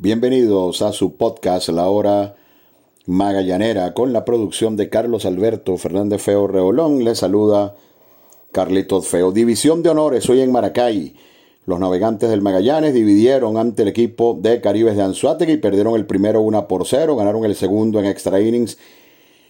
Bienvenidos a su podcast La Hora Magallanera con la producción de Carlos Alberto Fernández Feo Reolón. Les saluda Carlitos Feo. División de honores hoy en Maracay. Los navegantes del Magallanes dividieron ante el equipo de Caribes de Anzuategui y perdieron el primero 1 por 0, ganaron el segundo en extra innings,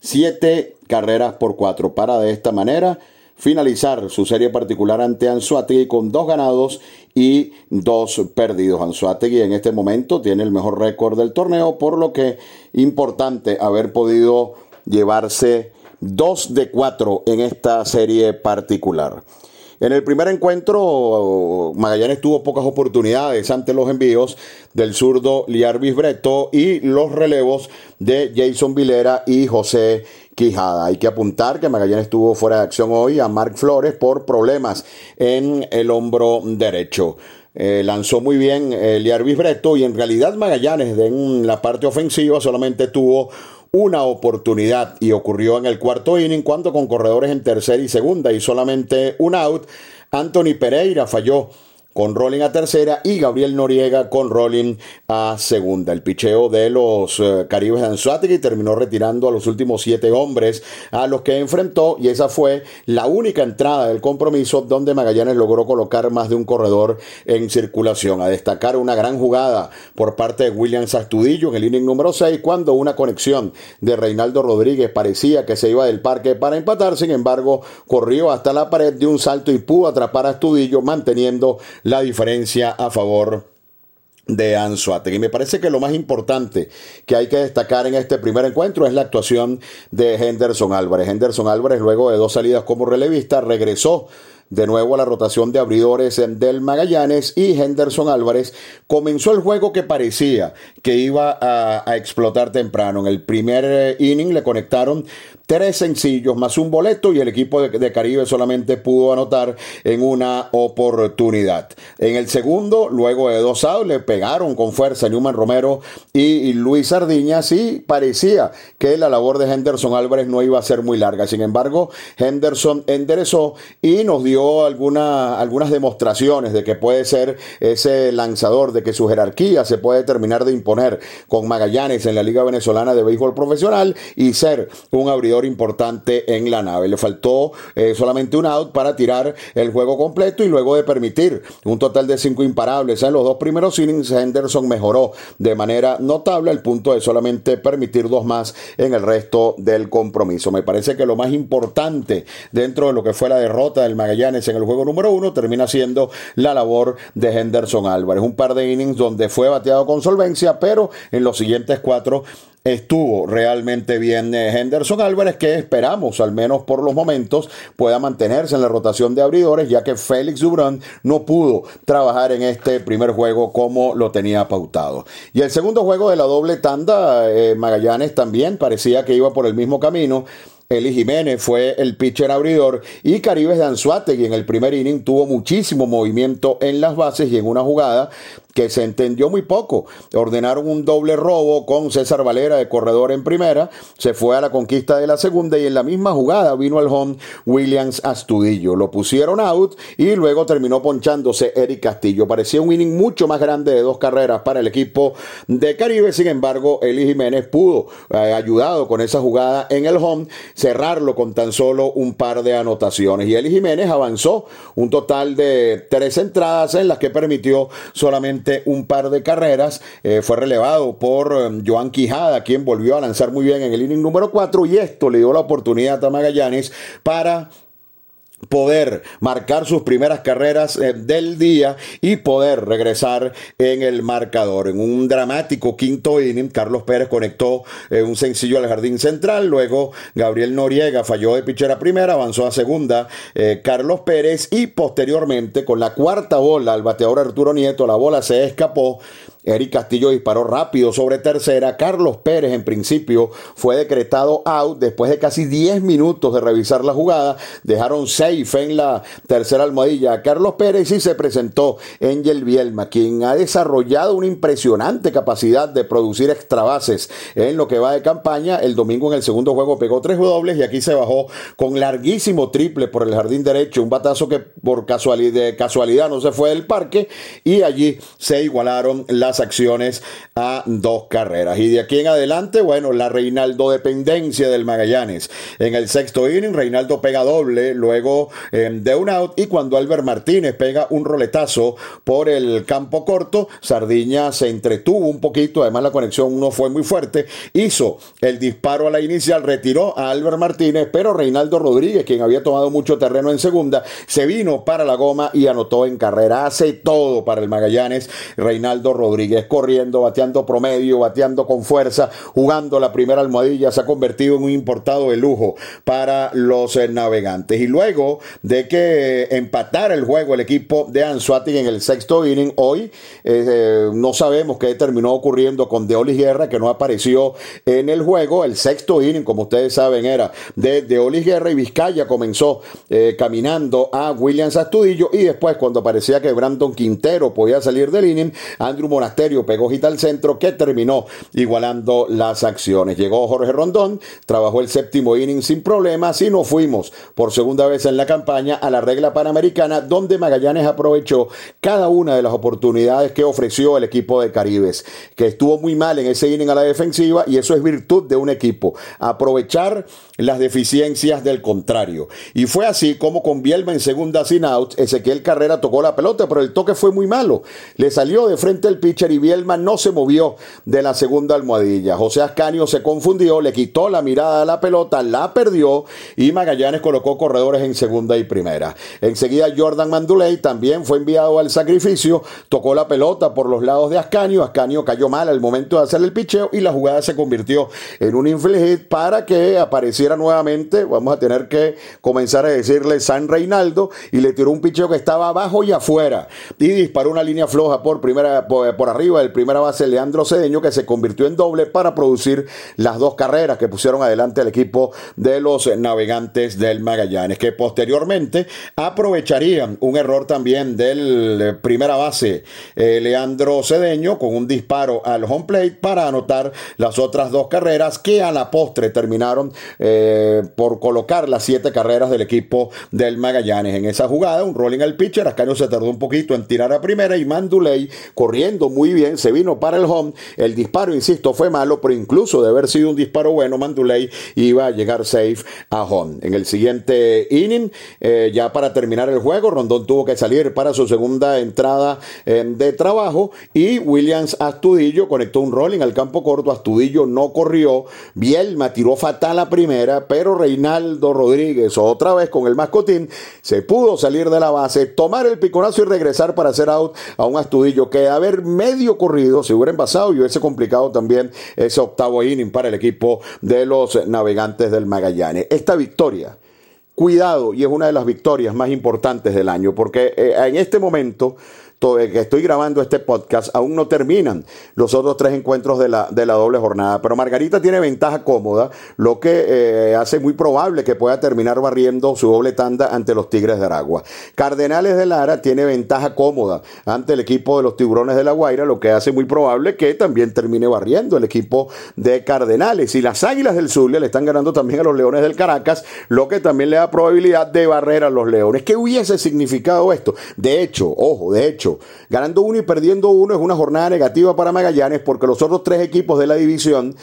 siete carreras por cuatro. Para de esta manera finalizar su serie particular ante Anzuategui con dos ganados y dos perdidos. Anzuategui en este momento tiene el mejor récord del torneo, por lo que importante haber podido llevarse dos de cuatro en esta serie particular. En el primer encuentro, Magallanes tuvo pocas oportunidades ante los envíos del zurdo Liarvis Breto y los relevos de Jason Vilera y José Quijada. Hay que apuntar que Magallanes estuvo fuera de acción hoy a Mark Flores por problemas en el hombro derecho. Eh, lanzó muy bien el Liarvis Breto y en realidad Magallanes en la parte ofensiva solamente tuvo una oportunidad y ocurrió en el cuarto inning cuando con corredores en tercera y segunda y solamente un out, Anthony Pereira falló con Rolling a tercera y Gabriel Noriega con Rolling a segunda. El picheo de los eh, Caribes de Anzuategui terminó retirando a los últimos siete hombres a los que enfrentó y esa fue la única entrada del compromiso donde Magallanes logró colocar más de un corredor en circulación. A destacar una gran jugada por parte de William Astudillo en el inning número 6 cuando una conexión de Reinaldo Rodríguez parecía que se iba del parque para empatar, sin embargo corrió hasta la pared de un salto y pudo atrapar a Astudillo manteniendo la diferencia a favor de Anzuategui. Me parece que lo más importante que hay que destacar en este primer encuentro es la actuación de Henderson Álvarez. Henderson Álvarez, luego de dos salidas como relevista, regresó de nuevo la rotación de abridores del Magallanes y Henderson Álvarez comenzó el juego que parecía que iba a, explotar temprano. En el primer eh, inning le conectaron tres sencillos más un boleto y el equipo de, Caribe solamente pudo anotar en una oportunidad. En el segundo, luego de dos outs, le pegaron con fuerza Newman Romero y, Luis Sardiñas y parecía que la labor de Henderson Álvarez no iba a ser muy larga. Sin embargo, Henderson enderezó y nos dio alguna, algunas demostraciones de que puede ser ese lanzador, de que su jerarquía se puede terminar de imponer con Magallanes en la Liga Venezolana de Béisbol Profesional y ser un abridor importante en la nave. Le faltó eh, solamente un out para tirar el juego completo y luego de permitir un total de cinco imparables en los dos primeros innings, Henderson mejoró de manera notable al punto de solamente permitir dos más en el resto del compromiso. Me parece que lo más importante dentro de lo que fue la derrota del Magallanes en el juego número uno termina siendo la labor de Henderson Álvarez. Un par de innings donde fue bateado con solvencia, pero en los siguientes cuatro estuvo realmente bien eh, Henderson Álvarez, que esperamos, al menos por los momentos, pueda mantenerse en la rotación de abridores, ya que Félix Dubrán no pudo trabajar en este primer juego como lo tenía pautado. Y el segundo juego de la doble tanda, eh, Magallanes también parecía que iba por el mismo camino. Eli Jiménez fue el pitcher abridor y Caribes de Anzuategui en el primer inning tuvo muchísimo movimiento en las bases y en una jugada que se entendió muy poco. Ordenaron un doble robo con César Valera de corredor en primera, se fue a la conquista de la segunda y en la misma jugada vino al home Williams Astudillo. Lo pusieron out y luego terminó ponchándose Eric Castillo. Parecía un inning mucho más grande de dos carreras para el equipo de Caribe, sin embargo, Eli Jiménez pudo, eh, ayudado con esa jugada en el home, cerrarlo con tan solo un par de anotaciones. Y Eli Jiménez avanzó un total de tres entradas en las que permitió solamente un par de carreras. Eh, fue relevado por um, Joan Quijada, quien volvió a lanzar muy bien en el inning número 4 y esto le dio la oportunidad a Magallanes para poder marcar sus primeras carreras eh, del día y poder regresar en el marcador. En un dramático quinto inning, Carlos Pérez conectó eh, un sencillo al jardín central, luego Gabriel Noriega falló de pitcher a primera, avanzó a segunda Carlos Pérez y posteriormente con la cuarta bola al bateador Arturo Nieto, la bola se escapó Eric Castillo disparó rápido sobre tercera. Carlos Pérez en principio fue decretado out después de casi 10 minutos de revisar la jugada. Dejaron safe en la tercera almohadilla Carlos Pérez y se presentó Angel Bielma, quien ha desarrollado una impresionante capacidad de producir extra bases en lo que va de campaña. El domingo en el segundo juego pegó tres dobles y aquí se bajó con larguísimo triple por el jardín derecho. Un batazo que por casualidad, casualidad no se fue del parque y allí se igualaron las las acciones a dos carreras. Y de aquí en adelante, bueno, la Reinaldo dependencia del Magallanes. En el sexto inning, Reinaldo pega doble, luego em, de un out, y cuando Albert Martínez pega un roletazo por el campo corto, Sardiña se entretuvo un poquito, además la conexión no fue muy fuerte, hizo el disparo a la inicial, retiró a Albert Martínez, pero Reinaldo Rodríguez, quien había tomado mucho terreno en segunda, se vino para la goma y anotó en carrera. Hace todo para el Magallanes. Reinaldo Rodríguez corriendo, bateando promedio, bateando con fuerza, jugando la primera almohadilla, se ha convertido en un importado de lujo para los eh, navegantes. Y luego de que empatara el juego el equipo de Anzuati en el sexto inning, hoy eh, no sabemos qué terminó ocurriendo con Deolis Guerra, que no apareció en el juego. El sexto inning, como ustedes saben, era de Deolis Guerra y Vizcaya comenzó eh, caminando a Williams Astudillo y después cuando parecía que Brandon Quintero podía salir del inning, Andrew Monasterio pegó hit al centro que terminó igualando las acciones. Llegó Jorge Rondón, trabajó el séptimo inning sin problemas y nos fuimos por segunda vez en la campaña a la regla panamericana donde Magallanes aprovechó cada una de las oportunidades que ofreció el equipo de Caribes, que estuvo muy mal en ese inning a la defensiva y eso es virtud de un equipo, aprovechar las deficiencias del contrario. Y fue así como con Bielma en segunda sin out, Ezequiel Carrera tocó la pelota, pero el toque fue muy malo. Le salió de frente el y Bielma no se movió de la segunda almohadilla. José Ascanio se confundió, le quitó la mirada a la pelota, la perdió y Magallanes colocó corredores en segunda y primera. Enseguida Jordan Manduley también fue enviado al sacrificio, tocó la pelota por los lados de Ascanio, Ascanio cayó mal al momento de hacer el picheo y la jugada se convirtió en un infligid para que apareciera nuevamente, vamos a tener que comenzar a decirle San Reinaldo y le tiró un picheo que estaba abajo y afuera y disparó una línea floja por primera por, arriba del primera base Leandro Cedeño que se convirtió en doble para producir las dos carreras que pusieron adelante al equipo de los navegantes del Magallanes que posteriormente aprovecharían un error también del primera base eh, Leandro Cedeño con un disparo al home plate para anotar las otras dos carreras que a la postre terminaron eh, por colocar las siete carreras del equipo del Magallanes. En esa jugada un rolling al pitcher Ascanio se tardó un poquito en tirar a primera y Manduley corriendo muy bien, se vino para el home. El disparo, insisto, fue malo, pero incluso de haber sido un disparo bueno, Manduley iba a llegar safe a home. En el siguiente inning, eh, ya para terminar el juego, Rondón tuvo que salir para su segunda entrada eh, de trabajo y Williams Astudillo conectó un rolling al campo corto. Astudillo no corrió. Bielma tiró fatal la primera, pero Reinaldo Rodríguez, otra vez con el mascotín, se pudo salir de la base, tomar el piconazo y regresar para hacer out a un Astudillo que haber medio corrido se hubiera envasado y hubiese complicado también ese octavo inning para el equipo de los navegantes del Magallanes. Esta victoria cuidado, y es una de las victorias más importantes del año, porque eh, en este momento que estoy grabando este podcast, aún no terminan los otros tres encuentros de la, de la doble jornada. Pero Margarita tiene ventaja cómoda, lo que eh, hace muy probable que pueda terminar barriendo su doble tanda ante los Tigres de Aragua. Cardenales de Lara tiene ventaja cómoda ante el equipo de los Tiburones de la Guaira, lo que hace muy probable que también termine barriendo el equipo de Cardenales. Y las Águilas del Zulia le están ganando también a los Leones del Caracas, lo que también le da probabilidad de barrer a los Leones. ¿Qué hubiese significado esto? De hecho, ojo, de hecho, Ganando uno y perdiendo uno es una jornada negativa para Magallanes porque los otros tres equipos de la división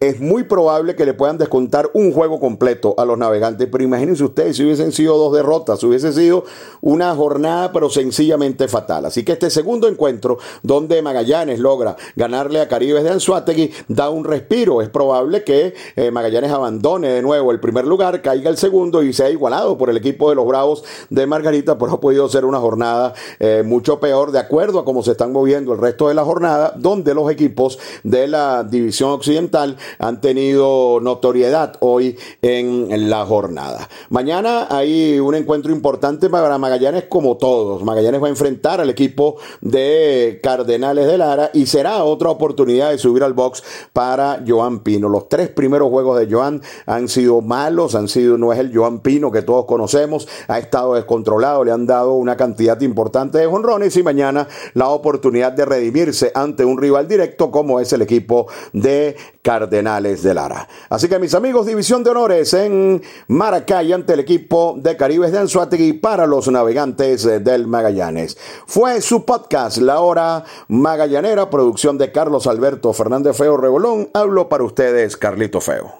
es muy probable que le puedan descontar un juego completo a los navegantes. Pero imagínense ustedes si hubiesen sido dos derrotas, hubiese sido una jornada pero sencillamente fatal. Así que este segundo encuentro donde Magallanes logra ganarle a Caribes de Anzuategui da un respiro. Es probable que eh, Magallanes abandone de nuevo el primer lugar, caiga el segundo y sea igualado por el equipo de los Bravos de Margarita, pero ha podido ser una jornada eh, mucho peor de acuerdo a cómo se están moviendo el resto de la jornada, donde los equipos de la división occidental han tenido notoriedad hoy en la jornada. Mañana hay un encuentro importante para Magallanes como todos. Magallanes va a enfrentar al equipo de Cardenales de Lara y será otra oportunidad de subir al box para Joan Pino. Los tres primeros juegos de Joan han sido malos, han sido, no es el Joan Pino que todos conocemos, ha estado descontrolado, le han dado una cantidad importante de jonrones y mañana la oportunidad de redimirse ante un rival directo como es el equipo de Cardenales De Lara. Así que mis amigos, división de honores en Maracay ante el equipo de Caribes de Anzuategui para los navegantes del Magallanes. Fue su podcast, La Hora Magallanera, producción de Carlos Alberto Fernández Feo Rebolón. Hablo para ustedes, Carlito Feo.